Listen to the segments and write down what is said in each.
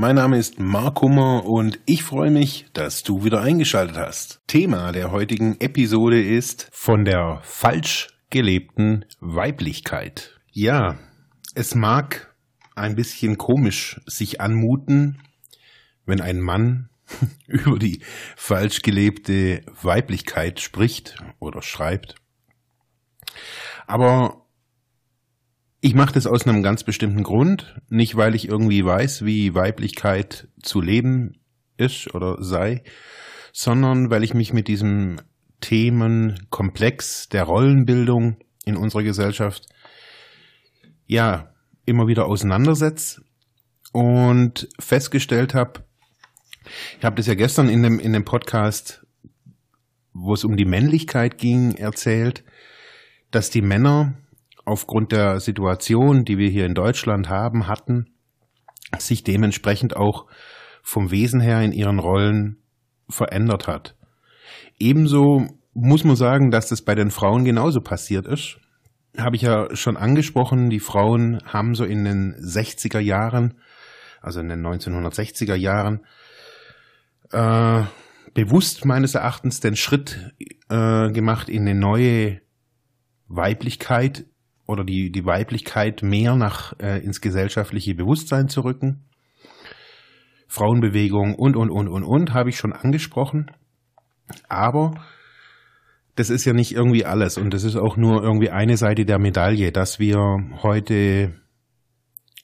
Mein Name ist Mark Hummer und ich freue mich, dass du wieder eingeschaltet hast. Thema der heutigen Episode ist von der falsch gelebten Weiblichkeit. Ja, es mag ein bisschen komisch sich anmuten, wenn ein Mann über die falsch gelebte Weiblichkeit spricht oder schreibt. Aber ich mache das aus einem ganz bestimmten Grund, nicht weil ich irgendwie weiß, wie Weiblichkeit zu leben ist oder sei, sondern weil ich mich mit diesem Themenkomplex der Rollenbildung in unserer Gesellschaft ja immer wieder auseinandersetze und festgestellt habe, ich habe das ja gestern in dem, in dem Podcast, wo es um die Männlichkeit ging, erzählt, dass die Männer aufgrund der Situation, die wir hier in Deutschland haben, hatten, sich dementsprechend auch vom Wesen her in ihren Rollen verändert hat. Ebenso muss man sagen, dass das bei den Frauen genauso passiert ist habe ich ja schon angesprochen, die Frauen haben so in den 60er Jahren, also in den 1960er Jahren, äh, bewusst meines Erachtens den Schritt äh, gemacht in eine neue Weiblichkeit oder die, die Weiblichkeit mehr nach äh, ins gesellschaftliche Bewusstsein zu rücken. Frauenbewegung und, und, und, und, und, habe ich schon angesprochen. Aber das ist ja nicht irgendwie alles und das ist auch nur irgendwie eine Seite der Medaille, dass wir heute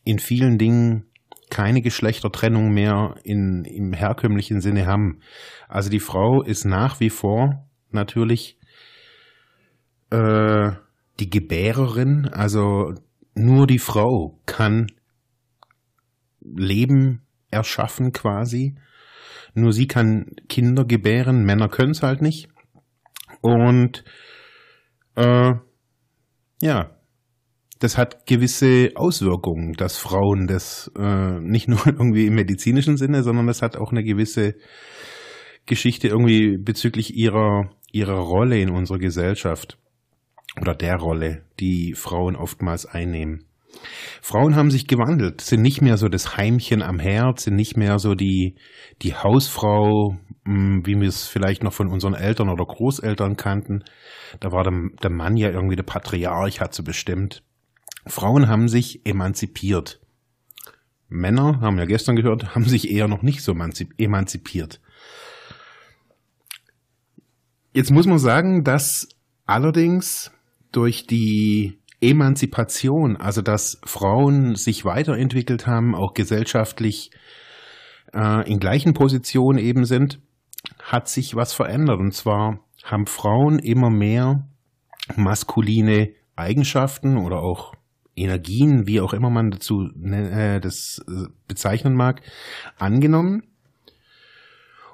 in vielen Dingen keine Geschlechtertrennung mehr in, im herkömmlichen Sinne haben. Also die Frau ist nach wie vor natürlich äh, die Gebärerin, also nur die Frau kann Leben erschaffen quasi. Nur sie kann Kinder gebären, Männer können es halt nicht. Und äh, ja, das hat gewisse Auswirkungen, dass Frauen das äh, nicht nur irgendwie im medizinischen Sinne, sondern das hat auch eine gewisse Geschichte irgendwie bezüglich ihrer, ihrer Rolle in unserer Gesellschaft oder der Rolle, die Frauen oftmals einnehmen. Frauen haben sich gewandelt, sind nicht mehr so das Heimchen am Herd, sind nicht mehr so die, die Hausfrau, hm, wie wir es vielleicht noch von unseren Eltern oder Großeltern kannten. Da war der, der Mann ja irgendwie der Patriarch, hat so bestimmt. Frauen haben sich emanzipiert. Männer, haben wir gestern gehört, haben sich eher noch nicht so emanzipiert. Jetzt muss man sagen, dass allerdings durch die Emanzipation, also dass Frauen sich weiterentwickelt haben, auch gesellschaftlich äh, in gleichen Positionen eben sind, hat sich was verändert. Und zwar haben Frauen immer mehr maskuline Eigenschaften oder auch Energien, wie auch immer man dazu äh, das äh, bezeichnen mag, angenommen.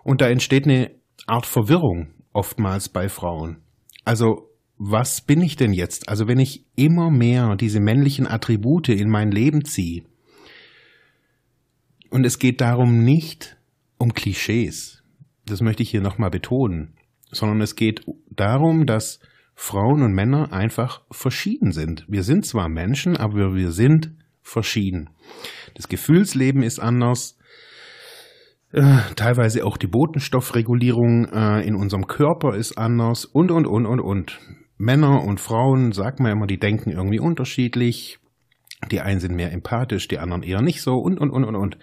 Und da entsteht eine Art Verwirrung oftmals bei Frauen. Also was bin ich denn jetzt? Also wenn ich immer mehr diese männlichen Attribute in mein Leben ziehe, und es geht darum nicht um Klischees, das möchte ich hier nochmal betonen, sondern es geht darum, dass Frauen und Männer einfach verschieden sind. Wir sind zwar Menschen, aber wir sind verschieden. Das Gefühlsleben ist anders, äh, teilweise auch die Botenstoffregulierung äh, in unserem Körper ist anders und, und, und, und, und. Männer und Frauen, sagt man immer, die denken irgendwie unterschiedlich. Die einen sind mehr empathisch, die anderen eher nicht so und, und, und, und, und.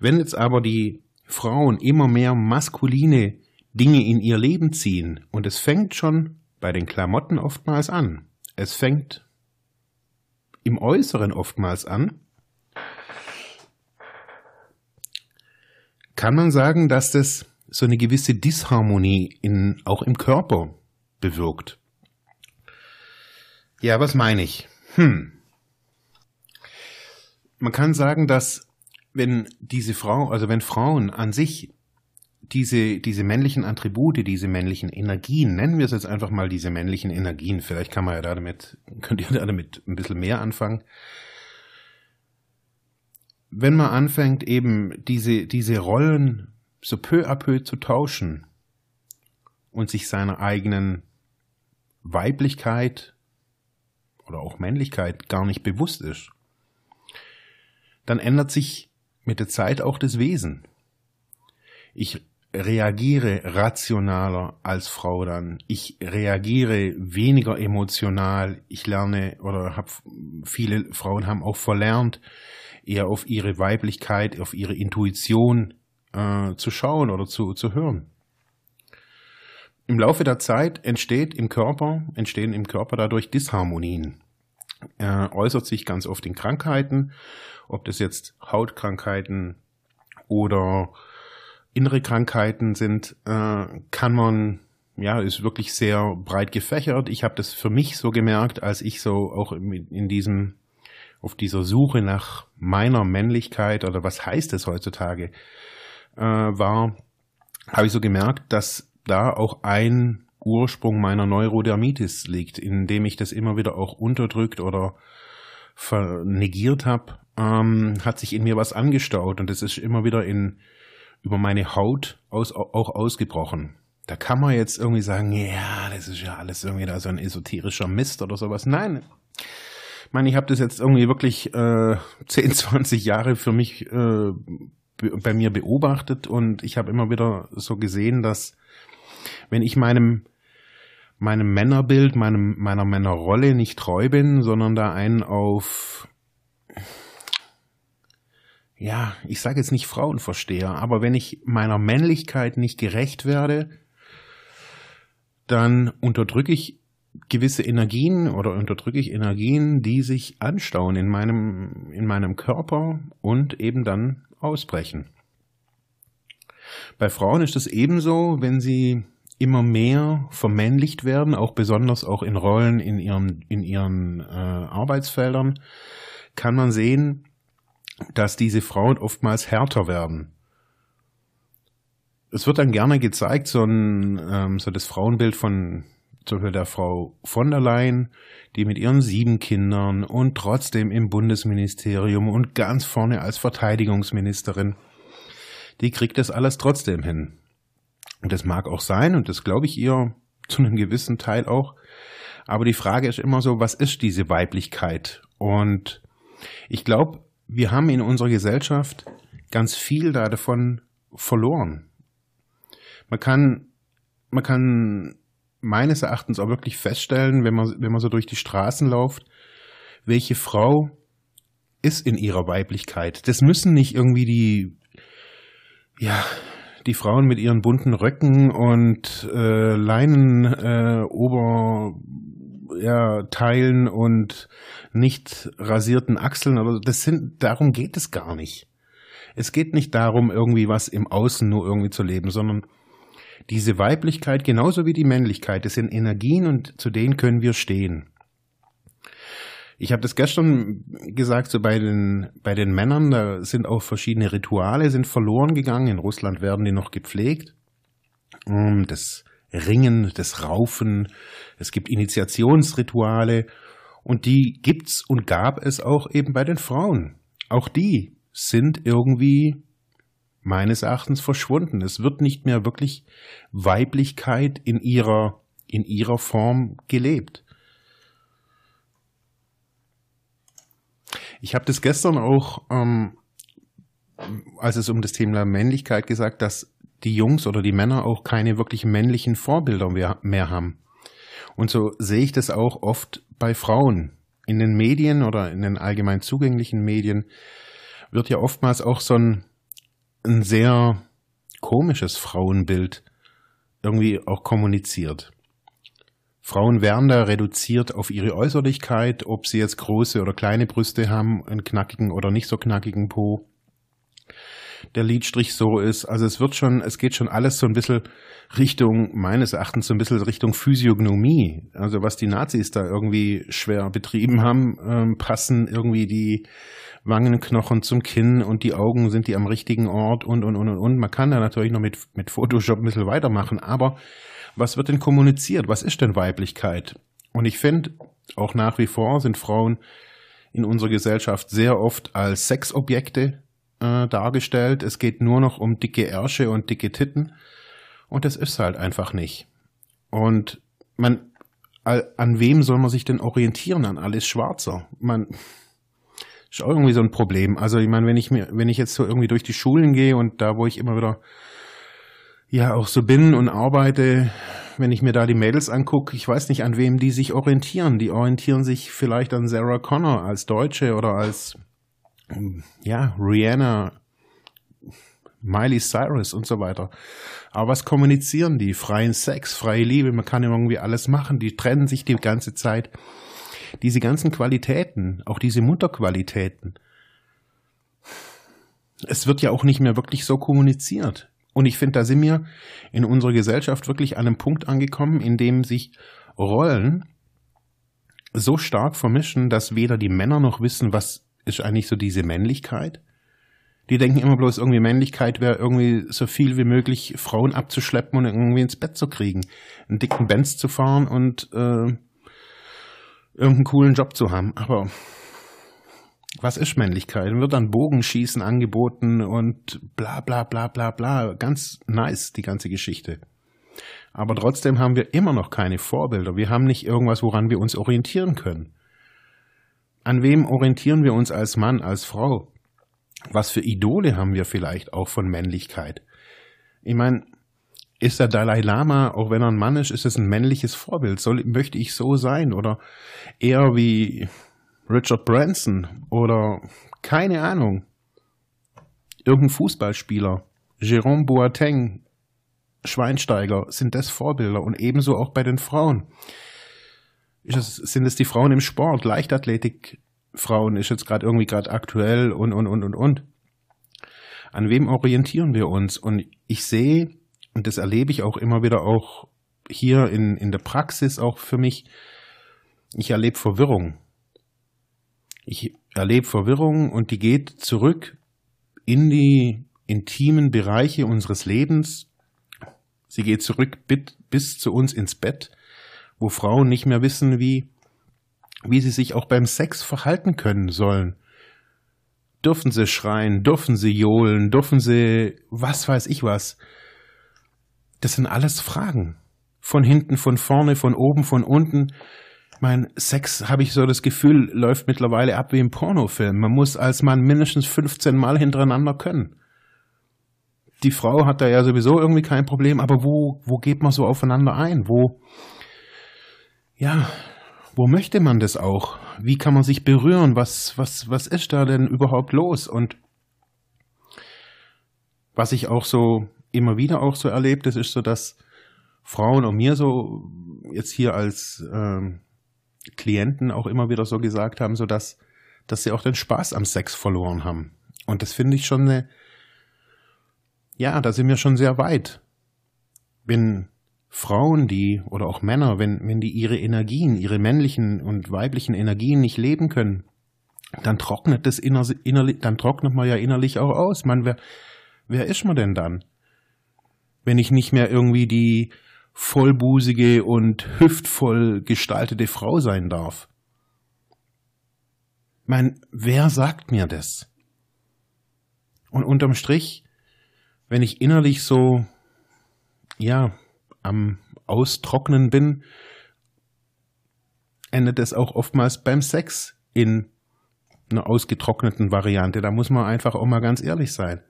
Wenn jetzt aber die Frauen immer mehr maskuline Dinge in ihr Leben ziehen und es fängt schon bei den Klamotten oftmals an. Es fängt im Äußeren oftmals an. Kann man sagen, dass das so eine gewisse Disharmonie in, auch im Körper bewirkt. Ja, was meine ich? Hm. Man kann sagen, dass wenn diese Frau, also wenn Frauen an sich diese, diese männlichen Attribute, diese männlichen Energien, nennen wir es jetzt einfach mal diese männlichen Energien, vielleicht kann man ja damit, könnt ihr damit ein bisschen mehr anfangen. Wenn man anfängt, eben diese, diese Rollen so peu à peu zu tauschen und sich seiner eigenen Weiblichkeit oder auch Männlichkeit gar nicht bewusst ist, dann ändert sich mit der Zeit auch das Wesen. Ich reagiere rationaler als Frau dann. Ich reagiere weniger emotional. Ich lerne oder habe viele Frauen haben auch verlernt, eher auf ihre Weiblichkeit, auf ihre Intuition äh, zu schauen oder zu, zu hören. Im Laufe der Zeit entsteht im Körper, entstehen im Körper dadurch Disharmonien. Er äußert sich ganz oft in Krankheiten, ob das jetzt Hautkrankheiten oder innere Krankheiten sind, äh, kann man, ja, ist wirklich sehr breit gefächert. Ich habe das für mich so gemerkt, als ich so auch in diesem, auf dieser Suche nach meiner Männlichkeit oder was heißt es heutzutage, äh, war, habe ich so gemerkt, dass da auch ein Ursprung meiner Neurodermitis liegt, indem ich das immer wieder auch unterdrückt oder vernegiert habe, ähm, hat sich in mir was angestaut und es ist immer wieder in über meine Haut aus, auch ausgebrochen. Da kann man jetzt irgendwie sagen, ja, das ist ja alles irgendwie da so ein esoterischer Mist oder sowas. Nein, ich meine, ich habe das jetzt irgendwie wirklich äh, 10, 20 Jahre für mich äh, bei mir beobachtet und ich habe immer wieder so gesehen, dass wenn ich meinem meinem Männerbild, meinem meiner Männerrolle nicht treu bin, sondern da einen auf ja, ich sage jetzt nicht Frauenversteher, aber wenn ich meiner Männlichkeit nicht gerecht werde, dann unterdrücke ich gewisse Energien oder unterdrücke ich Energien, die sich anstauen in meinem, in meinem Körper und eben dann ausbrechen. Bei Frauen ist es ebenso, wenn sie immer mehr vermännlicht werden, auch besonders auch in Rollen in ihren, in ihren äh, Arbeitsfeldern, kann man sehen, dass diese Frauen oftmals härter werden. Es wird dann gerne gezeigt, so, ein, ähm, so das Frauenbild von zum Beispiel der Frau von der Leyen, die mit ihren sieben Kindern und trotzdem im Bundesministerium und ganz vorne als Verteidigungsministerin, die kriegt das alles trotzdem hin. Und das mag auch sein und das glaube ich ihr zu einem gewissen Teil auch. Aber die Frage ist immer so, was ist diese Weiblichkeit? Und ich glaube, wir haben in unserer Gesellschaft ganz viel davon verloren. Man kann, man kann meines Erachtens auch wirklich feststellen, wenn man, wenn man so durch die Straßen läuft, welche Frau ist in ihrer Weiblichkeit. Das müssen nicht irgendwie die, ja, die Frauen mit ihren bunten Röcken und äh, Leinen äh, Ober ja, Teilen und nicht rasierten Achseln oder das sind, darum geht es gar nicht. Es geht nicht darum, irgendwie was im Außen nur irgendwie zu leben, sondern diese Weiblichkeit genauso wie die Männlichkeit, das sind Energien und zu denen können wir stehen. Ich habe das gestern gesagt, so bei den, bei den Männern, da sind auch verschiedene Rituale sind verloren gegangen. In Russland werden die noch gepflegt. Das Ringen, das Raufen, es gibt Initiationsrituale und die gibt's und gab es auch eben bei den Frauen. Auch die sind irgendwie meines Erachtens verschwunden. Es wird nicht mehr wirklich Weiblichkeit in ihrer, in ihrer Form gelebt. Ich habe das gestern auch, ähm, als es um das Thema Männlichkeit gesagt, dass die Jungs oder die Männer auch keine wirklich männlichen Vorbilder mehr haben. Und so sehe ich das auch oft bei Frauen. In den Medien oder in den allgemein zugänglichen Medien wird ja oftmals auch so ein, ein sehr komisches Frauenbild irgendwie auch kommuniziert. Frauen werden da reduziert auf ihre Äußerlichkeit, ob sie jetzt große oder kleine Brüste haben, einen knackigen oder nicht so knackigen Po. der Liedstrich so ist. Also es wird schon, es geht schon alles so ein bisschen Richtung, meines Erachtens so ein bisschen Richtung Physiognomie. Also was die Nazis da irgendwie schwer betrieben haben, ähm, passen irgendwie die Wangenknochen zum Kinn und die Augen sind die am richtigen Ort und, und, und, und, und. Man kann da natürlich noch mit, mit Photoshop ein bisschen weitermachen, aber was wird denn kommuniziert? Was ist denn Weiblichkeit? Und ich finde, auch nach wie vor sind Frauen in unserer Gesellschaft sehr oft als Sexobjekte äh, dargestellt. Es geht nur noch um dicke Ärsche und dicke Titten. Und das ist halt einfach nicht. Und man, an wem soll man sich denn orientieren? An alles Schwarzer. Man, ist auch irgendwie so ein Problem. Also ich meine, wenn ich mir, wenn ich jetzt so irgendwie durch die Schulen gehe und da, wo ich immer wieder ja auch so bin und arbeite, wenn ich mir da die Mädels angucke, ich weiß nicht, an wem die sich orientieren. Die orientieren sich vielleicht an Sarah Connor als Deutsche oder als ja, Rihanna, Miley Cyrus und so weiter. Aber was kommunizieren die? Freien Sex, freie Liebe, man kann irgendwie alles machen, die trennen sich die ganze Zeit. Diese ganzen Qualitäten, auch diese Mutterqualitäten, es wird ja auch nicht mehr wirklich so kommuniziert. Und ich finde, da sind wir in unserer Gesellschaft wirklich an einem Punkt angekommen, in dem sich Rollen so stark vermischen, dass weder die Männer noch wissen, was ist eigentlich so diese Männlichkeit. Die denken immer bloß, irgendwie Männlichkeit wäre irgendwie so viel wie möglich Frauen abzuschleppen und irgendwie ins Bett zu kriegen. Einen dicken Benz zu fahren und äh, irgendeinen coolen Job zu haben. Aber was ist Männlichkeit? Wird dann Bogenschießen angeboten und bla bla bla bla bla. Ganz nice, die ganze Geschichte. Aber trotzdem haben wir immer noch keine Vorbilder. Wir haben nicht irgendwas, woran wir uns orientieren können. An wem orientieren wir uns als Mann, als Frau? Was für Idole haben wir vielleicht auch von Männlichkeit? Ich meine, ist der Dalai Lama, auch wenn er ein Mann ist, ist es ein männliches Vorbild? Soll, möchte ich so sein? Oder eher wie Richard Branson oder keine Ahnung, irgendein Fußballspieler, Jerome Boateng, Schweinsteiger, sind das Vorbilder und ebenso auch bei den Frauen. Es, sind es die Frauen im Sport, Leichtathletik, Frauen ist jetzt gerade irgendwie gerade aktuell und, und, und, und, und. An wem orientieren wir uns? Und ich sehe, und das erlebe ich auch immer wieder auch hier in, in der Praxis auch für mich, ich erlebe Verwirrung. Ich erlebe Verwirrung und die geht zurück in die intimen Bereiche unseres Lebens. Sie geht zurück bis zu uns ins Bett, wo Frauen nicht mehr wissen, wie, wie sie sich auch beim Sex verhalten können sollen. Dürfen sie schreien, dürfen sie johlen, dürfen sie was weiß ich was. Das sind alles Fragen. Von hinten, von vorne, von oben, von unten mein Sex, habe ich so das Gefühl, läuft mittlerweile ab wie im Pornofilm. Man muss als Mann mindestens 15 Mal hintereinander können. Die Frau hat da ja sowieso irgendwie kein Problem, aber wo, wo geht man so aufeinander ein? Wo, ja, wo möchte man das auch? Wie kann man sich berühren? Was, was, was ist da denn überhaupt los? Und was ich auch so immer wieder auch so erlebt, das ist so, dass Frauen und mir so jetzt hier als ähm, Klienten auch immer wieder so gesagt haben, so dass, dass sie auch den Spaß am Sex verloren haben. Und das finde ich schon eine, ja, da sind wir schon sehr weit. Wenn Frauen, die oder auch Männer, wenn, wenn die ihre Energien, ihre männlichen und weiblichen Energien nicht leben können, dann trocknet das inner, innerlich, dann trocknet man ja innerlich auch aus. Man, wer, wer ist man denn dann? Wenn ich nicht mehr irgendwie die, vollbusige und hüftvoll gestaltete Frau sein darf. Mein, wer sagt mir das? Und unterm Strich, wenn ich innerlich so, ja, am Austrocknen bin, endet es auch oftmals beim Sex in einer ausgetrockneten Variante. Da muss man einfach auch mal ganz ehrlich sein.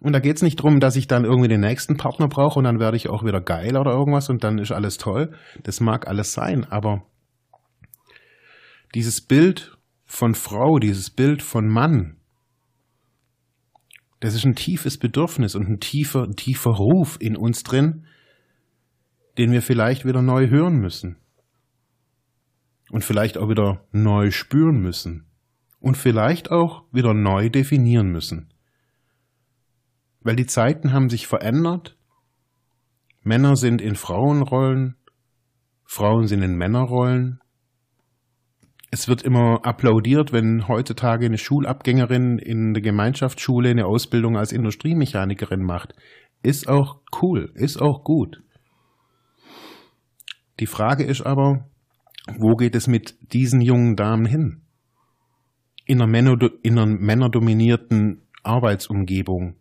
Und da geht's nicht drum, dass ich dann irgendwie den nächsten Partner brauche und dann werde ich auch wieder geil oder irgendwas und dann ist alles toll. Das mag alles sein, aber dieses Bild von Frau, dieses Bild von Mann, das ist ein tiefes Bedürfnis und ein tiefer, tiefer Ruf in uns drin, den wir vielleicht wieder neu hören müssen. Und vielleicht auch wieder neu spüren müssen. Und vielleicht auch wieder neu definieren müssen. Weil die Zeiten haben sich verändert. Männer sind in Frauenrollen, Frauen sind in Männerrollen. Es wird immer applaudiert, wenn heutzutage eine Schulabgängerin in der Gemeinschaftsschule eine Ausbildung als Industriemechanikerin macht. Ist auch cool, ist auch gut. Die Frage ist aber, wo geht es mit diesen jungen Damen hin? In einer, Männer, in einer männerdominierten Arbeitsumgebung.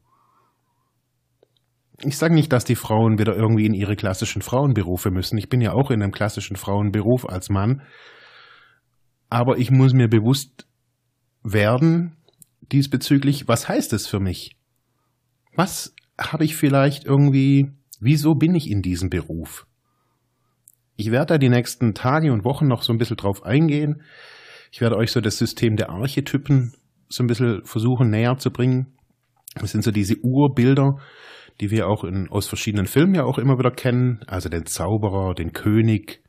Ich sage nicht, dass die Frauen wieder irgendwie in ihre klassischen Frauenberufe müssen. Ich bin ja auch in einem klassischen Frauenberuf als Mann. Aber ich muss mir bewusst werden diesbezüglich, was heißt es für mich? Was habe ich vielleicht irgendwie, wieso bin ich in diesem Beruf? Ich werde da die nächsten Tage und Wochen noch so ein bisschen drauf eingehen. Ich werde euch so das System der Archetypen so ein bisschen versuchen näher zu bringen. Das sind so diese Urbilder, die wir auch in, aus verschiedenen Filmen ja auch immer wieder kennen. Also den Zauberer, den König,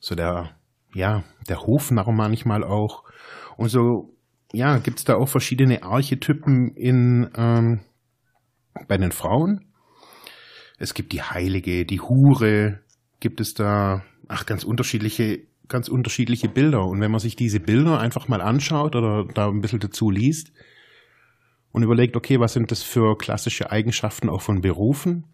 so der, ja, der Hofnarr manchmal auch. Und so, ja, gibt's da auch verschiedene Archetypen in, ähm, bei den Frauen. Es gibt die Heilige, die Hure, gibt es da, ach, ganz unterschiedliche, ganz unterschiedliche Bilder. Und wenn man sich diese Bilder einfach mal anschaut oder da ein bisschen dazu liest und überlegt, okay, was sind das für klassische Eigenschaften auch von Berufen?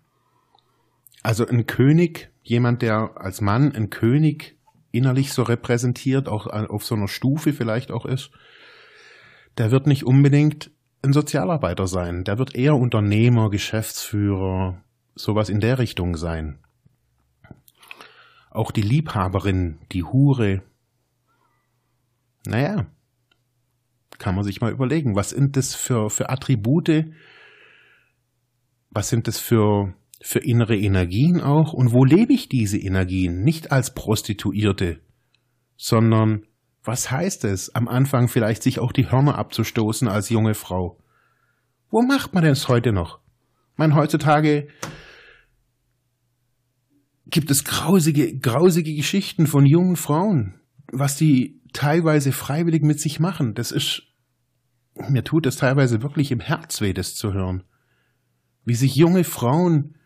Also ein König, jemand, der als Mann ein König innerlich so repräsentiert, auch auf so einer Stufe vielleicht auch ist, der wird nicht unbedingt ein Sozialarbeiter sein. Der wird eher Unternehmer, Geschäftsführer, sowas in der Richtung sein. Auch die Liebhaberin, die Hure. Naja, kann man sich mal überlegen, was sind das für, für Attribute, was sind das für, für innere Energien auch und wo lebe ich diese Energien? Nicht als Prostituierte, sondern was heißt es, am Anfang vielleicht sich auch die Hörner abzustoßen als junge Frau? Wo macht man das heute noch? Man heutzutage gibt es grausige, grausige Geschichten von jungen Frauen, was die teilweise freiwillig mit sich machen. Das ist, mir tut es teilweise wirklich im Herz weh, das zu hören. Wie sich junge Frauen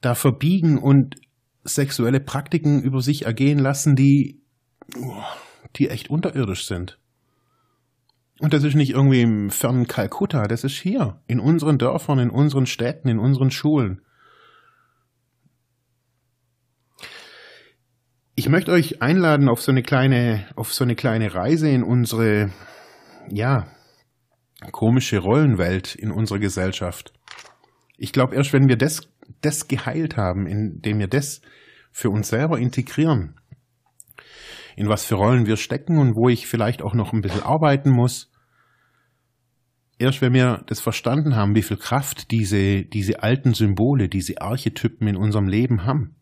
da verbiegen und sexuelle Praktiken über sich ergehen lassen, die, die echt unterirdisch sind. Und das ist nicht irgendwie im fernen Kalkutta, das ist hier, in unseren Dörfern, in unseren Städten, in unseren Schulen. Ich möchte euch einladen auf so eine kleine, auf so eine kleine Reise in unsere, ja, komische Rollenwelt in unserer Gesellschaft. Ich glaube, erst wenn wir das, das geheilt haben, indem wir das für uns selber integrieren, in was für Rollen wir stecken und wo ich vielleicht auch noch ein bisschen arbeiten muss, erst wenn wir das verstanden haben, wie viel Kraft diese, diese alten Symbole, diese Archetypen in unserem Leben haben,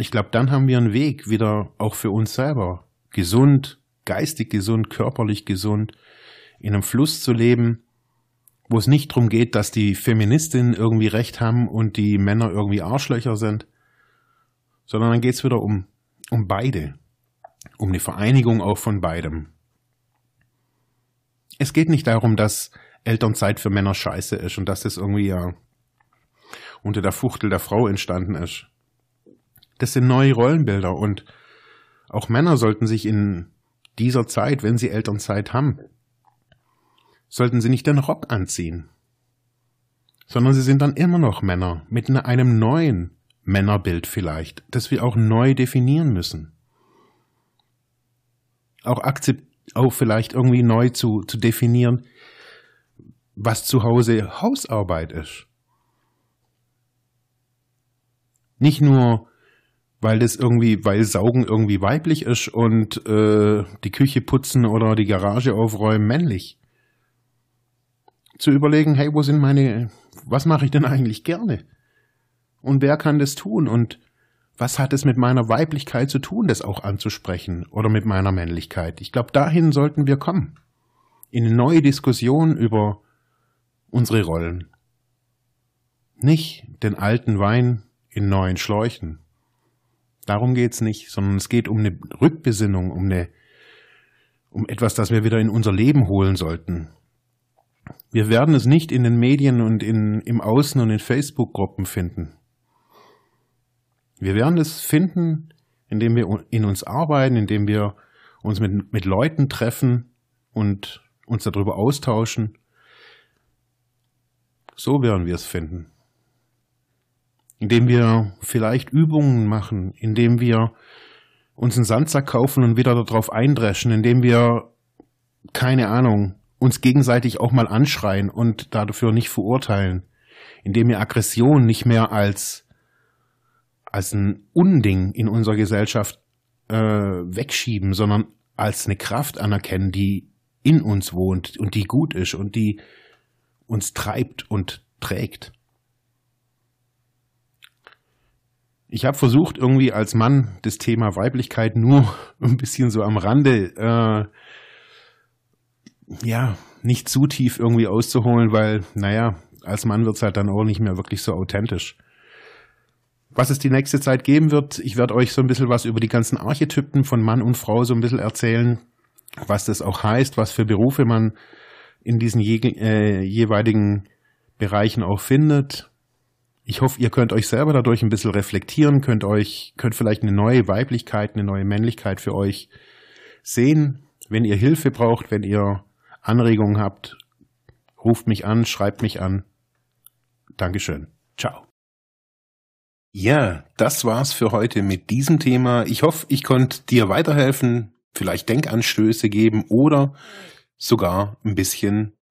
ich glaube, dann haben wir einen Weg wieder auch für uns selber gesund, geistig gesund, körperlich gesund, in einem Fluss zu leben, wo es nicht darum geht, dass die Feministinnen irgendwie recht haben und die Männer irgendwie Arschlöcher sind, sondern dann geht es wieder um, um beide, um eine Vereinigung auch von beidem. Es geht nicht darum, dass Elternzeit für Männer scheiße ist und dass das irgendwie ja unter der Fuchtel der Frau entstanden ist. Das sind neue Rollenbilder und auch Männer sollten sich in dieser Zeit, wenn sie Elternzeit haben, sollten sie nicht den Rock anziehen, sondern sie sind dann immer noch Männer mit einem neuen Männerbild vielleicht, das wir auch neu definieren müssen. Auch auch vielleicht irgendwie neu zu, zu definieren, was zu Hause Hausarbeit ist. Nicht nur weil das irgendwie, weil Saugen irgendwie weiblich ist und äh, die Küche putzen oder die Garage aufräumen männlich. Zu überlegen, hey, wo sind meine, was mache ich denn eigentlich gerne? Und wer kann das tun? Und was hat es mit meiner Weiblichkeit zu tun, das auch anzusprechen oder mit meiner Männlichkeit? Ich glaube, dahin sollten wir kommen. In eine neue Diskussion über unsere Rollen. Nicht den alten Wein in neuen Schläuchen. Darum geht's nicht, sondern es geht um eine Rückbesinnung, um eine, um etwas, das wir wieder in unser Leben holen sollten. Wir werden es nicht in den Medien und in, im Außen und in Facebook-Gruppen finden. Wir werden es finden, indem wir in uns arbeiten, indem wir uns mit, mit Leuten treffen und uns darüber austauschen. So werden wir es finden. Indem wir vielleicht Übungen machen, indem wir uns einen Sandsack kaufen und wieder darauf eindreschen, indem wir, keine Ahnung, uns gegenseitig auch mal anschreien und dafür nicht verurteilen, indem wir Aggression nicht mehr als, als ein Unding in unserer Gesellschaft äh, wegschieben, sondern als eine Kraft anerkennen, die in uns wohnt und die gut ist und die uns treibt und trägt. Ich habe versucht, irgendwie als Mann das Thema Weiblichkeit nur ein bisschen so am Rande, äh, ja, nicht zu tief irgendwie auszuholen, weil, naja, als Mann wird's halt dann auch nicht mehr wirklich so authentisch. Was es die nächste Zeit geben wird, ich werde euch so ein bisschen was über die ganzen Archetypen von Mann und Frau so ein bisschen erzählen, was das auch heißt, was für Berufe man in diesen je, äh, jeweiligen Bereichen auch findet, ich hoffe, ihr könnt euch selber dadurch ein bisschen reflektieren, könnt euch, könnt vielleicht eine neue Weiblichkeit, eine neue Männlichkeit für euch sehen. Wenn ihr Hilfe braucht, wenn ihr Anregungen habt, ruft mich an, schreibt mich an. Dankeschön. Ciao. Ja, das war's für heute mit diesem Thema. Ich hoffe, ich konnte dir weiterhelfen, vielleicht Denkanstöße geben oder sogar ein bisschen